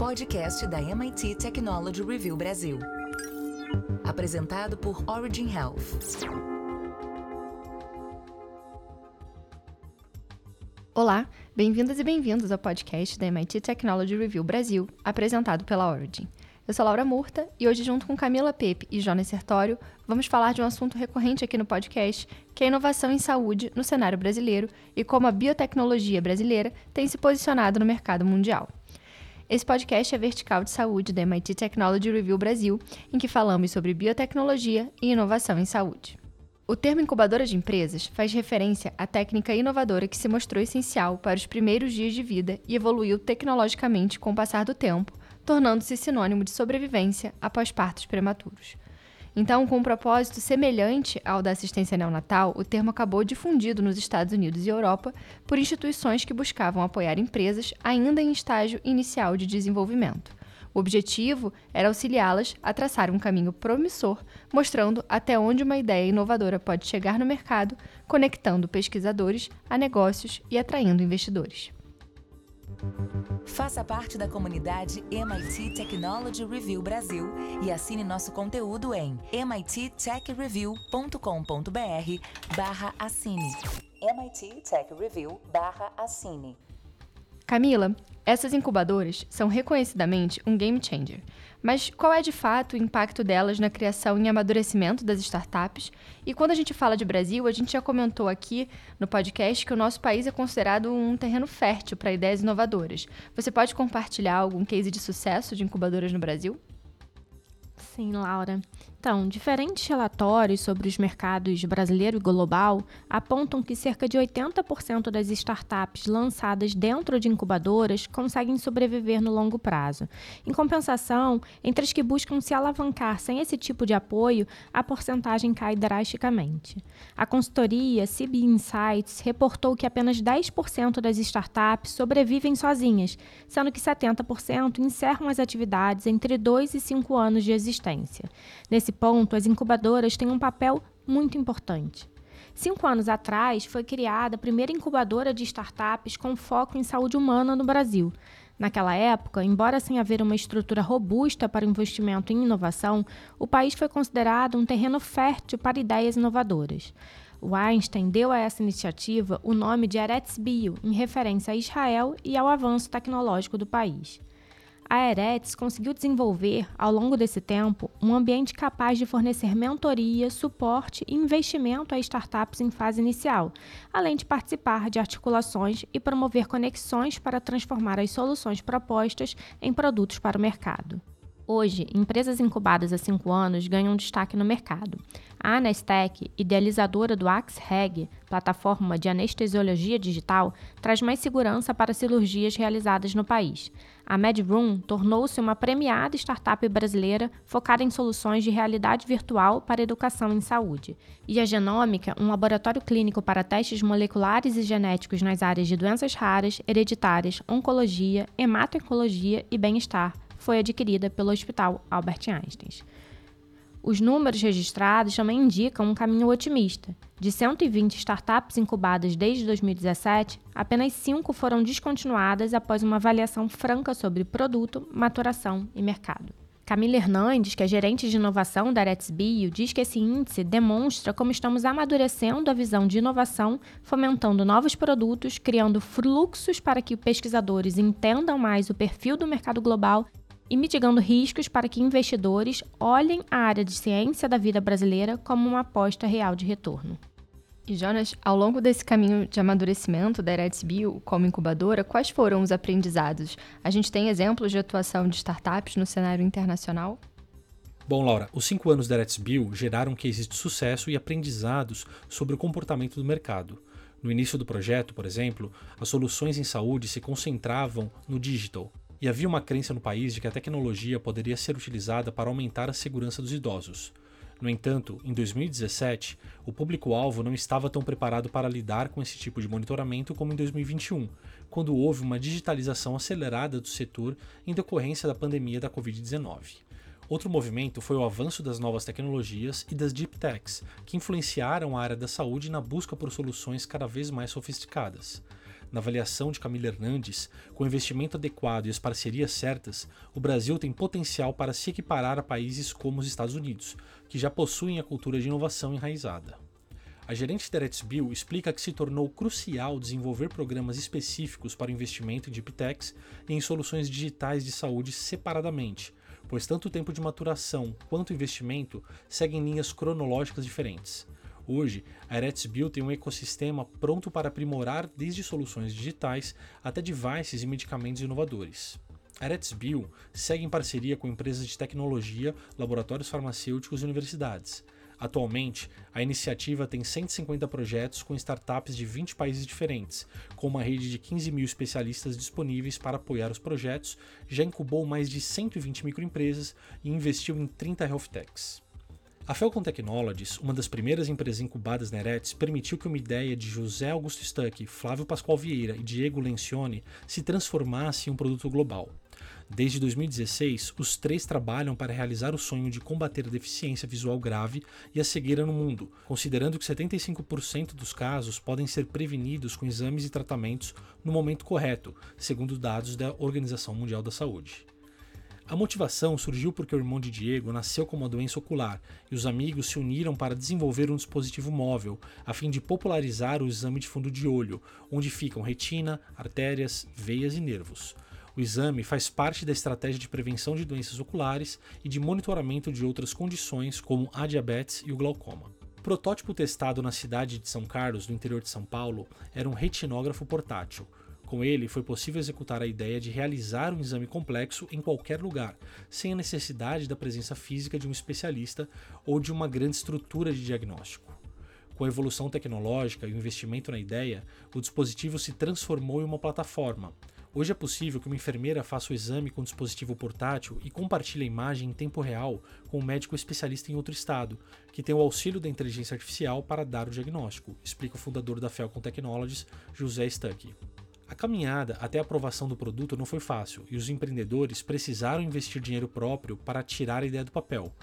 podcast da MIT Technology Review Brasil. Apresentado por Origin Health. Olá, bem-vindas e bem-vindos ao podcast da MIT Technology Review Brasil, apresentado pela Origin. Eu sou Laura Murta e hoje, junto com Camila Pepe e Jonas Sertório, vamos falar de um assunto recorrente aqui no podcast, que é a inovação em saúde no cenário brasileiro e como a biotecnologia brasileira tem se posicionado no mercado mundial. Esse podcast é vertical de saúde da MIT Technology Review Brasil, em que falamos sobre biotecnologia e inovação em saúde. O termo incubadora de empresas faz referência à técnica inovadora que se mostrou essencial para os primeiros dias de vida e evoluiu tecnologicamente com o passar do tempo, tornando-se sinônimo de sobrevivência após partos prematuros. Então, com um propósito semelhante ao da assistência neonatal, o termo acabou difundido nos Estados Unidos e Europa por instituições que buscavam apoiar empresas ainda em estágio inicial de desenvolvimento. O objetivo era auxiliá-las a traçar um caminho promissor, mostrando até onde uma ideia inovadora pode chegar no mercado, conectando pesquisadores a negócios e atraindo investidores. Faça parte da comunidade MIT Technology Review Brasil e assine nosso conteúdo em mittechreview.com.br barra assine. MIT Tech Review barra assine. Camila, essas incubadoras são reconhecidamente um game changer. Mas qual é de fato o impacto delas na criação e amadurecimento das startups? E quando a gente fala de Brasil, a gente já comentou aqui no podcast que o nosso país é considerado um terreno fértil para ideias inovadoras. Você pode compartilhar algum case de sucesso de incubadoras no Brasil? Sim, Laura. Então, diferentes relatórios sobre os mercados brasileiro e global apontam que cerca de 80% das startups lançadas dentro de incubadoras conseguem sobreviver no longo prazo. Em compensação, entre as que buscam se alavancar sem esse tipo de apoio, a porcentagem cai drasticamente. A consultoria CB Insights reportou que apenas 10% das startups sobrevivem sozinhas, sendo que 70% encerram as atividades entre 2 e 5 anos de existência. Nesse Nesse ponto, as incubadoras têm um papel muito importante. Cinco anos atrás, foi criada a primeira incubadora de startups com foco em saúde humana no Brasil. Naquela época, embora sem haver uma estrutura robusta para investimento em inovação, o país foi considerado um terreno fértil para ideias inovadoras. O Einstein deu a essa iniciativa o nome de Eretz Bio, em referência a Israel e ao avanço tecnológico do país a Eretz conseguiu desenvolver, ao longo desse tempo, um ambiente capaz de fornecer mentoria, suporte e investimento a startups em fase inicial, além de participar de articulações e promover conexões para transformar as soluções propostas em produtos para o mercado. Hoje, empresas incubadas há cinco anos ganham destaque no mercado. A Anestec, idealizadora do AXREG, plataforma de anestesiologia digital, traz mais segurança para cirurgias realizadas no país. A MedRoom tornou-se uma premiada startup brasileira focada em soluções de realidade virtual para educação em saúde. E a Genômica, um laboratório clínico para testes moleculares e genéticos nas áreas de doenças raras, hereditárias, oncologia, hemato-oncologia e bem-estar, foi adquirida pelo Hospital Albert Einstein. Os números registrados também indicam um caminho otimista. De 120 startups incubadas desde 2017, apenas 5 foram descontinuadas após uma avaliação franca sobre produto, maturação e mercado. Camila Hernandes, que é gerente de inovação da Aretz Bio, diz que esse índice demonstra como estamos amadurecendo a visão de inovação, fomentando novos produtos, criando fluxos para que pesquisadores entendam mais o perfil do mercado global e mitigando riscos para que investidores olhem a área de ciência da vida brasileira como uma aposta real de retorno. E Jonas, ao longo desse caminho de amadurecimento da Eretz Bio como incubadora, quais foram os aprendizados? A gente tem exemplos de atuação de startups no cenário internacional? Bom, Laura, os cinco anos da Eretz Bio geraram cases de sucesso e aprendizados sobre o comportamento do mercado. No início do projeto, por exemplo, as soluções em saúde se concentravam no digital, e havia uma crença no país de que a tecnologia poderia ser utilizada para aumentar a segurança dos idosos. No entanto, em 2017, o público-alvo não estava tão preparado para lidar com esse tipo de monitoramento como em 2021, quando houve uma digitalização acelerada do setor em decorrência da pandemia da Covid-19. Outro movimento foi o avanço das novas tecnologias e das deep techs, que influenciaram a área da saúde na busca por soluções cada vez mais sofisticadas. Na avaliação de Camila Hernandes, com investimento adequado e as parcerias certas, o Brasil tem potencial para se equiparar a países como os Estados Unidos, que já possuem a cultura de inovação enraizada. A gerente da Eretzbill explica que se tornou crucial desenvolver programas específicos para o investimento em deep techs e em soluções digitais de saúde separadamente, pois tanto o tempo de maturação quanto o investimento seguem linhas cronológicas diferentes. Hoje, a Eretzbill tem um ecossistema pronto para aprimorar desde soluções digitais até devices e medicamentos inovadores. A Eretzbill segue em parceria com empresas de tecnologia, laboratórios farmacêuticos e universidades. Atualmente, a iniciativa tem 150 projetos com startups de 20 países diferentes, com uma rede de 15 mil especialistas disponíveis para apoiar os projetos, já incubou mais de 120 microempresas e investiu em 30 health techs. A Falcon Technologies, uma das primeiras empresas incubadas na Eretz, permitiu que uma ideia de José Augusto Stuck, Flávio Pascoal Vieira e Diego Lencioni se transformasse em um produto global. Desde 2016, os três trabalham para realizar o sonho de combater a deficiência visual grave e a cegueira no mundo, considerando que 75% dos casos podem ser prevenidos com exames e tratamentos no momento correto, segundo dados da Organização Mundial da Saúde. A motivação surgiu porque o irmão de Diego nasceu com uma doença ocular e os amigos se uniram para desenvolver um dispositivo móvel a fim de popularizar o exame de fundo de olho, onde ficam retina, artérias, veias e nervos. O exame faz parte da estratégia de prevenção de doenças oculares e de monitoramento de outras condições, como a diabetes e o glaucoma. O protótipo testado na cidade de São Carlos, no interior de São Paulo, era um retinógrafo portátil com ele, foi possível executar a ideia de realizar um exame complexo em qualquer lugar, sem a necessidade da presença física de um especialista ou de uma grande estrutura de diagnóstico. Com a evolução tecnológica e o investimento na ideia, o dispositivo se transformou em uma plataforma. Hoje é possível que uma enfermeira faça o exame com um dispositivo portátil e compartilhe a imagem em tempo real com um médico especialista em outro estado, que tem o auxílio da inteligência artificial para dar o diagnóstico, explica o fundador da Falcon Technologies, José Stuckey. A caminhada até a aprovação do produto não foi fácil e os empreendedores precisaram investir dinheiro próprio para tirar a ideia do papel.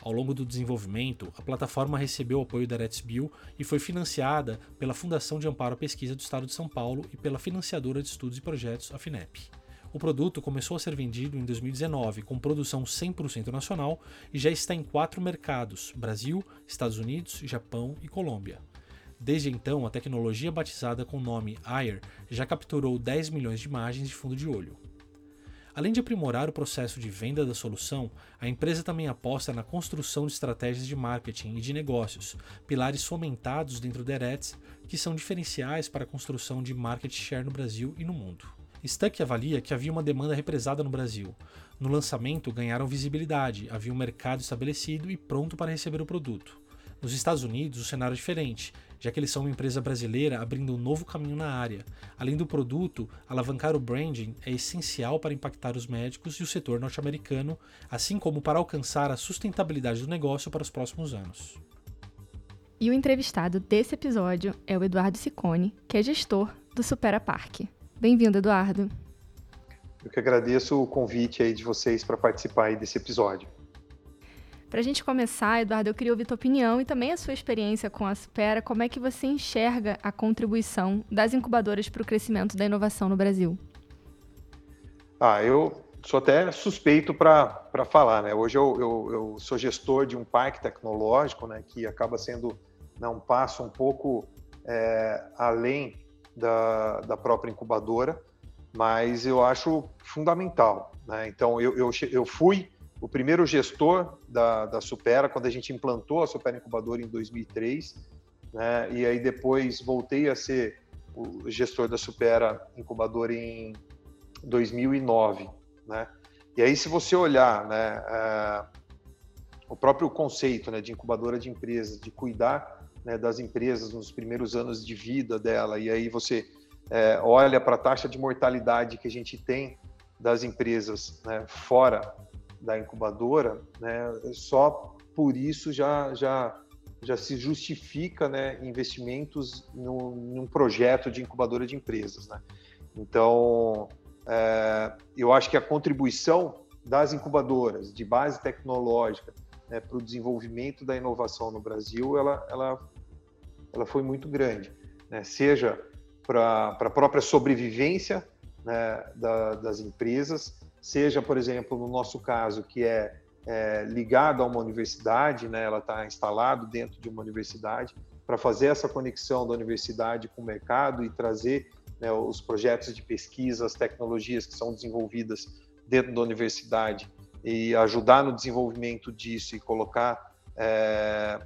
Ao longo do desenvolvimento, a plataforma recebeu o apoio da Bill e foi financiada pela Fundação de Amparo à Pesquisa do Estado de São Paulo e pela financiadora de estudos e projetos, a FINEP. O produto começou a ser vendido em 2019 com produção 100% nacional e já está em quatro mercados: Brasil, Estados Unidos, Japão e Colômbia. Desde então, a tecnologia batizada com o nome Air já capturou 10 milhões de imagens de fundo de olho. Além de aprimorar o processo de venda da solução, a empresa também aposta na construção de estratégias de marketing e de negócios, pilares fomentados dentro da Eretz, que são diferenciais para a construção de market share no Brasil e no mundo. Stuck avalia que havia uma demanda represada no Brasil. No lançamento, ganharam visibilidade, havia um mercado estabelecido e pronto para receber o produto. Nos Estados Unidos, o cenário é diferente, já que eles são uma empresa brasileira abrindo um novo caminho na área. Além do produto, alavancar o branding é essencial para impactar os médicos e o setor norte-americano, assim como para alcançar a sustentabilidade do negócio para os próximos anos. E o entrevistado desse episódio é o Eduardo Sicone, que é gestor do Supera Park. Bem-vindo, Eduardo. Eu que agradeço o convite aí de vocês para participar desse episódio. Para a gente começar, Eduardo, eu queria ouvir tua opinião e também a sua experiência com a Supera. Como é que você enxerga a contribuição das incubadoras para o crescimento da inovação no Brasil? Ah, eu sou até suspeito para falar, né? Hoje eu, eu, eu, sou gestor de um parque tecnológico, né, que acaba sendo né, um passo um pouco é, além da, da própria incubadora, mas eu acho fundamental. Né? Então, eu, eu, eu fui o primeiro gestor da, da Supera, quando a gente implantou a Supera Incubadora em 2003, né? e aí depois voltei a ser o gestor da Supera Incubadora em 2009. Né? E aí, se você olhar né, é, o próprio conceito né, de incubadora de empresas, de cuidar né, das empresas nos primeiros anos de vida dela, e aí você é, olha para a taxa de mortalidade que a gente tem das empresas né, fora da incubadora, né, só por isso já, já, já se justifica né, investimentos no, num projeto de incubadora de empresas. Né? Então, é, eu acho que a contribuição das incubadoras de base tecnológica né, para o desenvolvimento da inovação no Brasil, ela, ela, ela foi muito grande. Né? Seja para a própria sobrevivência né, da, das empresas, seja, por exemplo, no nosso caso, que é, é ligado a uma universidade, né, ela está instalado dentro de uma universidade, para fazer essa conexão da universidade com o mercado e trazer né, os projetos de pesquisa, as tecnologias que são desenvolvidas dentro da universidade e ajudar no desenvolvimento disso e colocar é,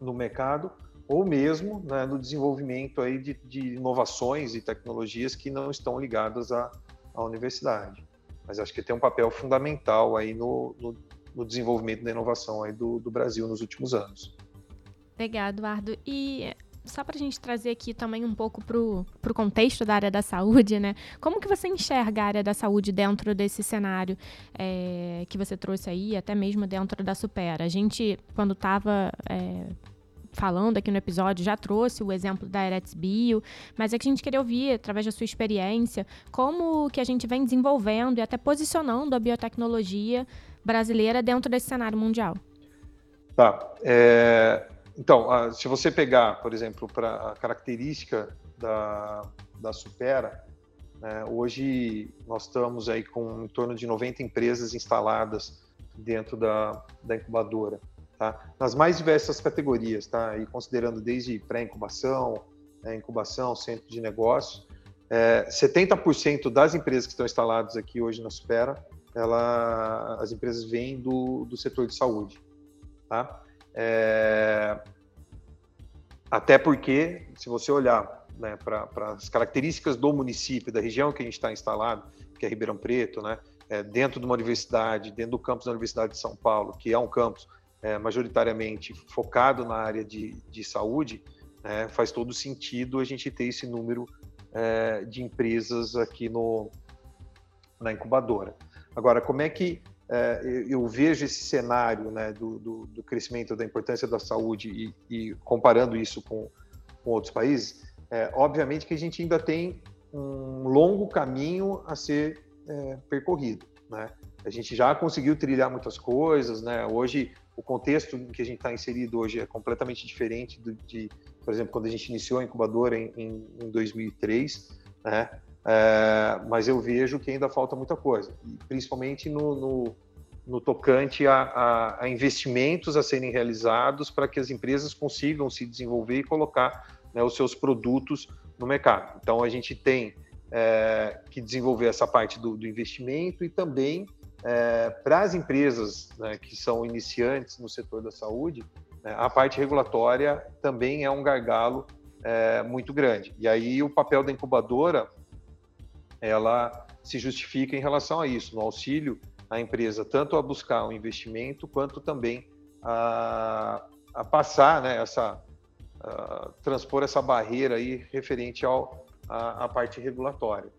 no mercado, ou mesmo né, no desenvolvimento aí de, de, inovações e tecnologias que não estão ligadas à, à universidade. Mas acho que tem um papel fundamental aí no, no, no desenvolvimento da inovação aí do, do Brasil nos últimos anos. Legal, Eduardo. E só para a gente trazer aqui também um pouco para o contexto da área da saúde, né? Como que você enxerga a área da saúde dentro desse cenário é, que você trouxe aí, até mesmo dentro da Supera? A gente, quando estava é, falando aqui no episódio, já trouxe o exemplo da Eretz Bio, mas é que a gente queria ouvir, através da sua experiência, como que a gente vem desenvolvendo e até posicionando a biotecnologia brasileira dentro desse cenário mundial. Tá. É, então, se você pegar, por exemplo, para a característica da, da Supera, né, hoje nós estamos aí com em torno de 90 empresas instaladas dentro da, da incubadora, tá? nas mais diversas categorias, tá? e considerando desde pré-incubação, né, incubação, centro de negócios. É, 70% das empresas que estão instaladas aqui hoje na Supera, ela, as empresas vêm do, do setor de saúde. Tá? É, até porque, se você olhar né, para as características do município, da região que a gente está instalado, que é Ribeirão Preto, né, é, dentro de uma universidade, dentro do campus da Universidade de São Paulo, que é um campus é, majoritariamente focado na área de, de saúde, é, faz todo sentido a gente ter esse número é, de empresas aqui no, na incubadora. Agora, como é que é, eu vejo esse cenário né, do, do, do, crescimento da importância da saúde e, e comparando isso com, com outros países, é, obviamente que a gente ainda tem um longo caminho a ser é, percorrido. Né? A gente já conseguiu trilhar muitas coisas, né? hoje o contexto em que a gente está inserido hoje é completamente diferente do, de, por exemplo, quando a gente iniciou a incubadora em, em, em 2003, né? É, mas eu vejo que ainda falta muita coisa, principalmente no, no, no tocante a, a, a, investimentos a serem realizados para que as empresas consigam se desenvolver e colocar né, os seus produtos no mercado. Então, a gente tem é, que desenvolver essa parte do, do investimento e também é, para as empresas né, que são iniciantes no setor da saúde, né, a parte regulatória também é um gargalo é, muito grande. E aí o papel da incubadora ela se justifica em relação a isso, no auxílio à empresa, tanto a buscar um investimento, quanto também a, a passar, né, essa, transpor essa barreira aí referente ao, a, a parte regulatória.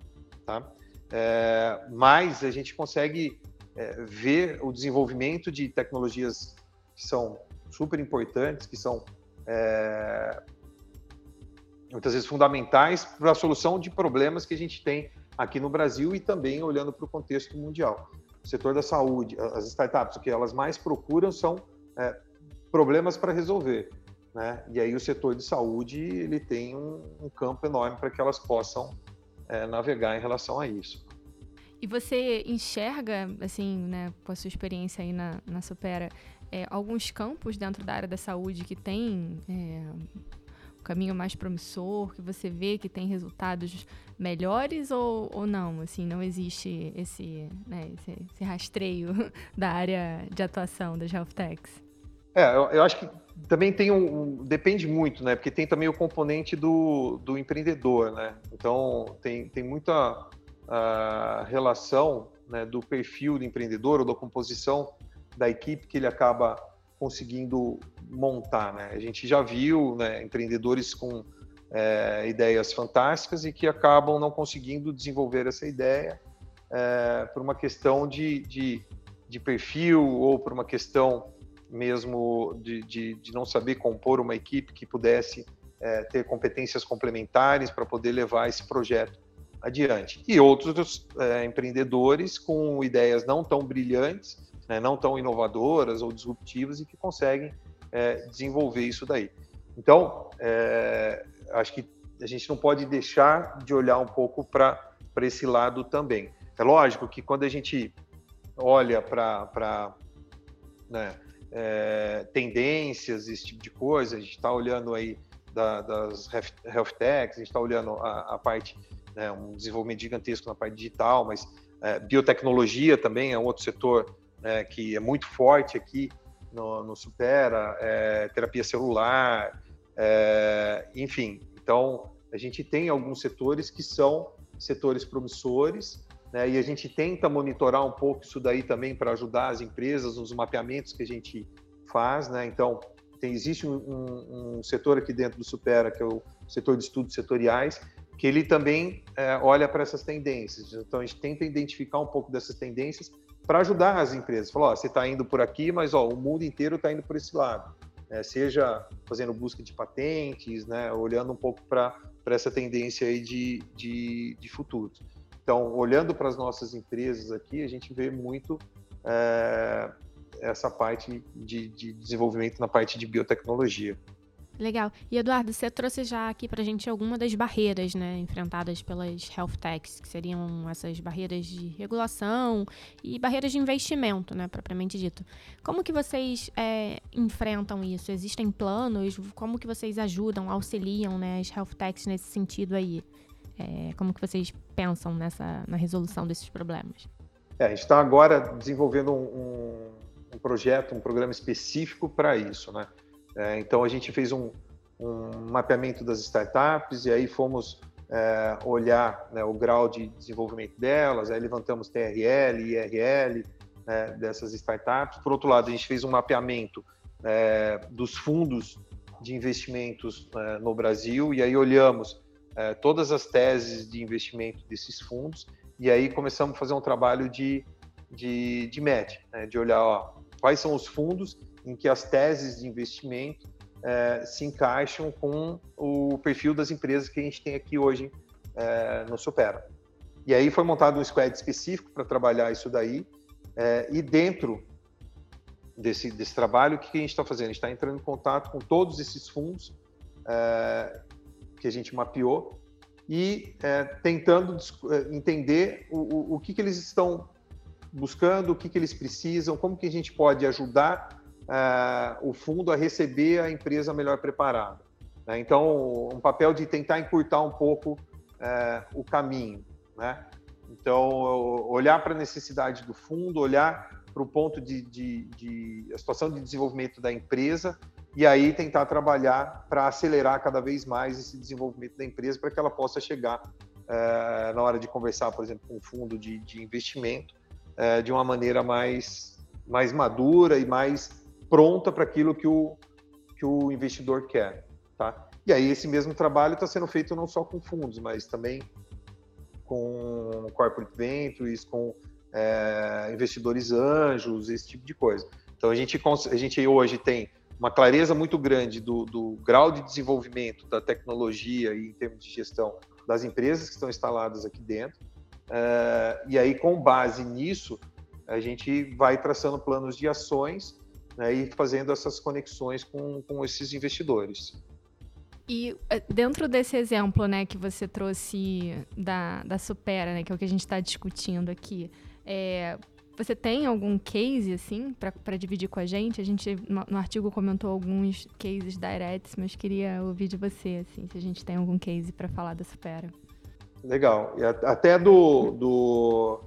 Tá? É, mas a gente consegue é, ver o desenvolvimento de tecnologias que são super importantes, que são é, muitas vezes fundamentais para a solução de problemas que a gente tem aqui no Brasil e também olhando para o contexto mundial. O setor da saúde, as startups, o que elas mais procuram são é, problemas para resolver. Né? E aí o setor de saúde ele tem um, um campo enorme para que elas possam é, navegar em relação a isso. E você enxerga, assim, né, com a sua experiência aí na, na Supera, é, alguns campos dentro da área da saúde que tem é, um caminho mais promissor, que você vê que tem resultados melhores ou, ou não? Assim, não existe esse, né, esse, esse rastreio da área de atuação das health techs? É, eu, eu, acho que também tem um, depende muito, né? Porque tem também o componente do, do empreendedor, né? Então tem, tem muita uh, relação né, do perfil do empreendedor ou da composição da equipe que ele acaba conseguindo montar, né? A gente já viu né, empreendedores com é, ideias fantásticas e que acabam não conseguindo desenvolver essa ideia é, por uma questão de, de, de, perfil ou por uma questão mesmo de, de, de não saber compor uma equipe que pudesse é, ter competências complementares para poder levar esse projeto adiante. E outros é, empreendedores com ideias não tão brilhantes, né, não tão inovadoras ou disruptivas e que conseguem é, desenvolver isso daí. Então, é, acho que a gente não pode deixar de olhar um pouco para esse lado também. É lógico que quando a gente olha para né, é, tendências, esse tipo de coisa, a gente está olhando aí da, das health techs, a gente está olhando a, a parte, né, um desenvolvimento gigantesco na parte digital, mas é, biotecnologia também é um outro setor né, que é muito forte aqui no, no Supera, é, terapia celular, é, enfim. Então, a gente tem alguns setores que são setores promissores, né, e a gente tenta monitorar um pouco isso daí também para ajudar as empresas nos mapeamentos que a gente faz. Né? Então, tem, existe um, um, um, setor aqui dentro do Supera, que é o setor de estudos setoriais, que ele também é, olha para essas tendências. Então, a gente tenta identificar um pouco dessas tendências para ajudar as empresas. Falar, ó, você está indo por aqui, mas ó, o mundo inteiro está indo por esse lado. É, seja fazendo busca de patentes, né, olhando um pouco para essa tendência aí de, de, de futuro. Então, olhando para as nossas empresas aqui, a gente vê muito é, essa parte de, de desenvolvimento na parte de biotecnologia. Legal. E Eduardo, você trouxe já aqui para a gente alguma das barreiras, né, enfrentadas pelas health techs, que seriam essas barreiras de regulação e barreiras de investimento, né, propriamente dito. Como que vocês é, enfrentam isso? Existem planos? Como que vocês ajudam, auxiliam, né, as health techs nesse sentido aí? É, como que vocês pensam nessa na resolução desses problemas? É, a gente está agora desenvolvendo um, um, um projeto, um programa específico para isso, né? É, então, a gente fez um, um, mapeamento das startups e aí fomos é, olhar né, o grau de desenvolvimento delas, aí levantamos TRL, IRL né, dessas startups. Por outro lado, a gente fez um mapeamento é, dos fundos de investimentos é, no Brasil e aí olhamos é, todas as teses de investimento desses fundos e aí começamos a fazer um trabalho de, de, de match, né, de olhar ó, quais são os fundos em que as teses de investimento é, se encaixam com o perfil das empresas que a gente tem aqui hoje é, no Supera. E aí foi montado um squad específico para trabalhar isso daí. É, e dentro desse, desse trabalho, o que a gente está fazendo? A gente está entrando em contato com todos esses fundos que a gente mapeou e tentando entender o, o, o que, que eles estão buscando, o que, que eles precisam, como que a gente pode ajudar uh, o fundo a receber a empresa melhor preparada. Né? Então, um papel de tentar encurtar um pouco uh, o caminho. Né? Então, olhar para a necessidade do fundo, olhar para o ponto de, de, de, a situação de desenvolvimento da empresa e aí tentar trabalhar para acelerar cada vez mais esse desenvolvimento da empresa para que ela possa chegar uh, na hora de conversar, por exemplo, com um fundo de, de investimento uh, de uma maneira mais, mais madura e mais pronta para aquilo que o, que o investidor quer. Tá? E aí esse mesmo trabalho está sendo feito não só com fundos, mas também com corporate ventures, com é, investidores anjos, esse tipo de coisa. Então a gente, a gente hoje tem uma clareza muito grande do, do grau de desenvolvimento da tecnologia e em termos de gestão das empresas que estão instaladas aqui dentro. É, e aí, com base nisso, a gente vai traçando planos de ações né, e fazendo essas conexões com, com esses investidores. E é, dentro desse exemplo, né, que você trouxe da, da Supera, né, que é o que a gente está discutindo aqui, é, você tem algum case, assim, para dividir com a gente? A gente, no, no, artigo, comentou alguns cases da Eretz, mas queria ouvir de você, assim, se a gente tem algum case para falar da Supera. Legal. E até do, do,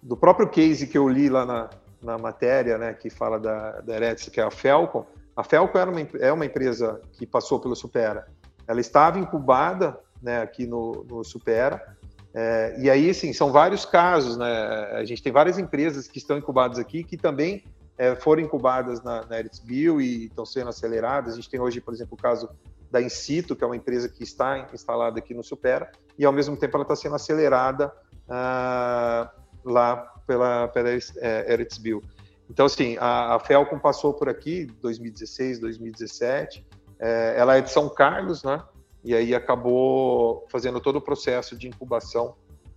do próprio case que eu li lá na, na matéria, né, que fala da, da Eretz, que é a Felcom. A Felcom era uma, é uma empresa que passou pelo Supera. Ela estava incubada né, aqui no, no Supera. É, e aí, sim, são vários casos. Né? A gente tem várias empresas que estão incubadas aqui que também é, foram incubadas na, na Bio e estão sendo aceleradas. A gente tem hoje, por exemplo, o caso da Incito, que é uma empresa que está instalada aqui no Supera, e ao mesmo tempo ela está sendo acelerada uh, lá pela, pela é, Eretzbil. Então, assim, a, a passou por aqui 2016, 2017. É, ela é de São Carlos, né? E aí acabou fazendo todo o processo de incubação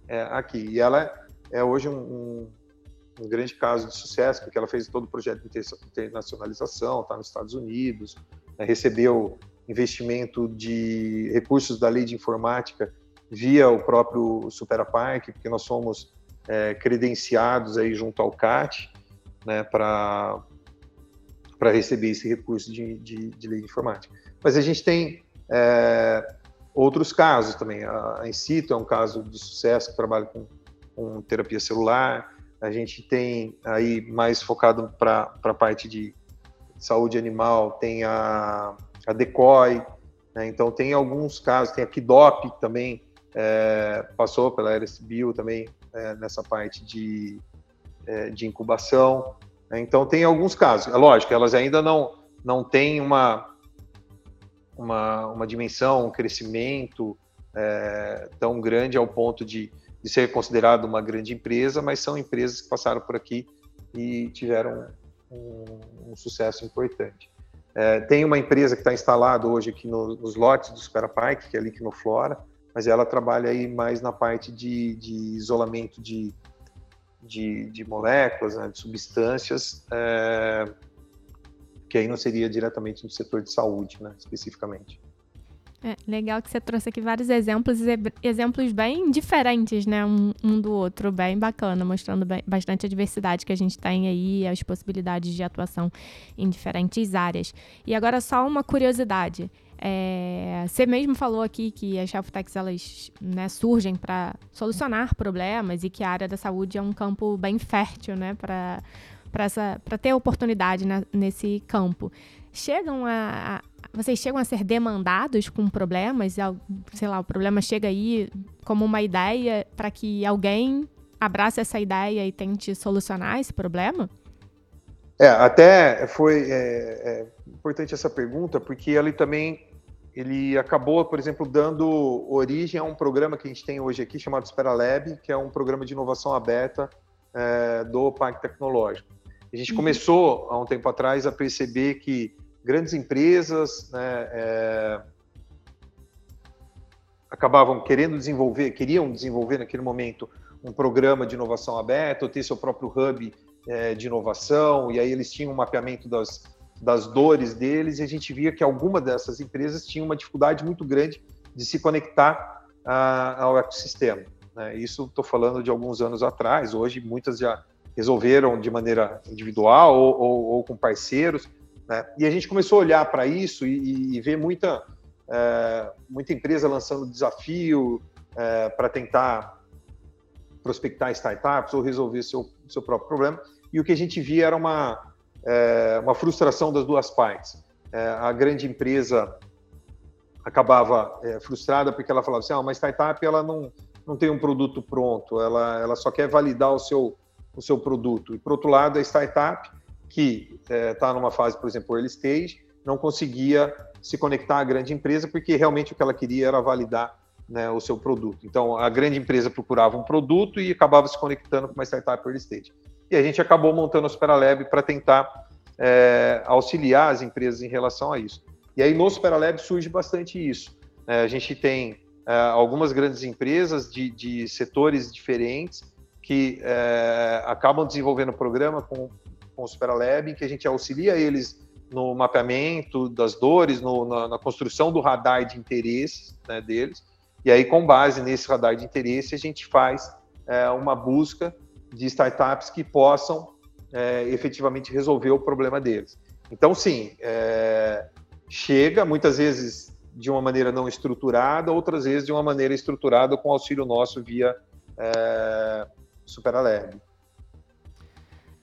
é, aqui. E ela é hoje um, um, um, grande caso de sucesso, porque ela fez todo o projeto de internacionalização, está nos Estados Unidos, né? recebeu investimento de recursos da lei de informática via o próprio Superapark, porque nós somos é, credenciados aí junto ao CAT, né, para receber esse recurso de, de, de, lei de informática. Mas a gente tem é, outros casos também. A Incito é um caso de sucesso que trabalha com, com terapia celular. A gente tem aí mais focado para a parte de saúde animal, tem a, a Decoy, né? então tem alguns casos, tem a Kidop também, é, passou pela RSBio também é, nessa parte de, é, de incubação. Né? Então tem alguns casos. É lógico, elas ainda não, não têm uma, uma, uma dimensão, um crescimento é, tão grande ao ponto de, de ser considerado uma grande empresa, mas são empresas que passaram por aqui e tiveram um, um sucesso importante. É, tem uma empresa que está instalada hoje aqui no, nos lotes do Superapike, que é a Flora, mas ela trabalha aí mais na parte de, de isolamento de, de, de moléculas, né, de substâncias, é, que aí não seria diretamente no setor de saúde, né, especificamente. É, legal que você trouxe aqui vários exemplos, exemplos bem diferentes, né, um, um do outro, bem bacana, mostrando bem, bastante a diversidade que a gente tem aí, as possibilidades de atuação em diferentes áreas. E agora só uma curiosidade, é, você mesmo falou aqui que as health techs elas né, surgem para solucionar problemas e que a área da saúde é um campo bem fértil, né, para ter oportunidade na, nesse campo. Chegam a, a, vocês chegam a ser demandados com problemas, sei lá, o problema chega aí como uma ideia para que alguém abrace essa ideia e tente solucionar esse problema? É, até foi é, é importante essa pergunta, porque ele também ele acabou, por exemplo, dando origem a um programa que a gente tem hoje aqui chamado Espera Lab, que é um programa de inovação aberta é, do Parque Tecnológico. A gente uhum. começou há um tempo atrás a perceber que grandes empresas né, é, acabavam querendo desenvolver, queriam desenvolver naquele momento um programa de inovação aberta, ou ter seu próprio hub é, de inovação, e aí eles tinham um mapeamento das, das dores deles, e a gente via que alguma dessas empresas tinham uma dificuldade muito grande de se conectar a, ao ecossistema. Né? Isso estou falando de alguns anos atrás, hoje muitas já resolveram de maneira individual ou, ou, ou com parceiros, né? E a gente começou a olhar para isso e, e, ver muita, é, muita empresa lançando desafio é, para tentar prospectar startups ou resolver seu, seu próprio problema. E o que a gente via era uma, é, uma frustração das duas partes. É, a grande empresa acabava é, frustrada porque ela falava assim, ah, uma startup ela não, não tem um produto pronto, ela, ela só quer validar o seu, o seu produto. E, por outro lado, a startup que está é, numa fase, por exemplo, early stage, não conseguia se conectar à grande empresa porque realmente o que ela queria era validar né, o seu produto. Então, a grande empresa procurava um produto e acabava se conectando com uma startup early stage. E a gente acabou montando o Superalab para tentar é, auxiliar as empresas em relação a isso. E aí no Superalab surge bastante isso. É, a gente tem é, algumas grandes empresas de, de setores diferentes que é, acabam desenvolvendo o programa com com o Superlab, em que a gente auxilia eles no mapeamento das dores, no, na, na, construção do radar de interesse né, deles. E aí, com base nesse radar de interesse, a gente faz é, uma busca de startups que possam é, efetivamente resolver o problema deles. Então, sim, é, chega muitas vezes de uma maneira não estruturada, outras vezes de uma maneira estruturada com auxílio nosso via é, Superalab.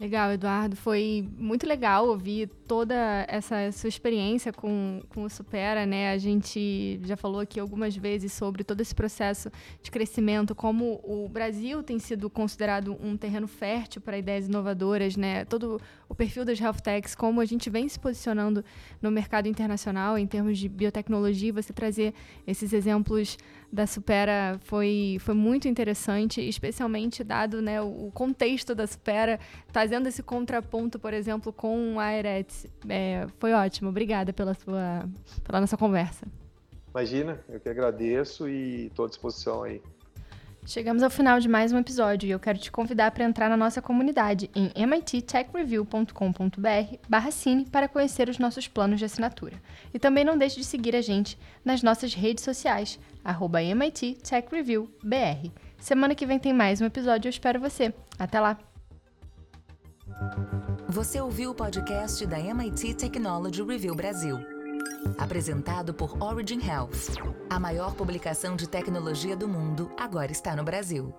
Legal, Eduardo. Foi muito legal ouvir toda essa sua experiência com, com o Supera, né? A gente já falou aqui algumas vezes sobre todo esse processo de crescimento, como o Brasil tem sido considerado um terreno fértil para ideias inovadoras, né? Todo o perfil das health techs, como a gente vem se posicionando no mercado internacional em termos de biotecnologia, você trazer esses exemplos da Supera foi, foi muito interessante, especialmente dado né, o contexto da Supera, fazendo esse contraponto, por exemplo, com a Eretz. É, foi ótimo, obrigada pela, sua, pela nossa conversa. Imagina, eu que agradeço e estou à disposição aí. Chegamos ao final de mais um episódio e eu quero te convidar para entrar na nossa comunidade em mittechreview.com.br cine para conhecer os nossos planos de assinatura. E também não deixe de seguir a gente nas nossas redes sociais, mittechreviewbr. Semana que vem tem mais um episódio eu espero você. Até lá! Você ouviu o podcast da MIT Technology Review Brasil. Apresentado por Origin Health. A maior publicação de tecnologia do mundo agora está no Brasil.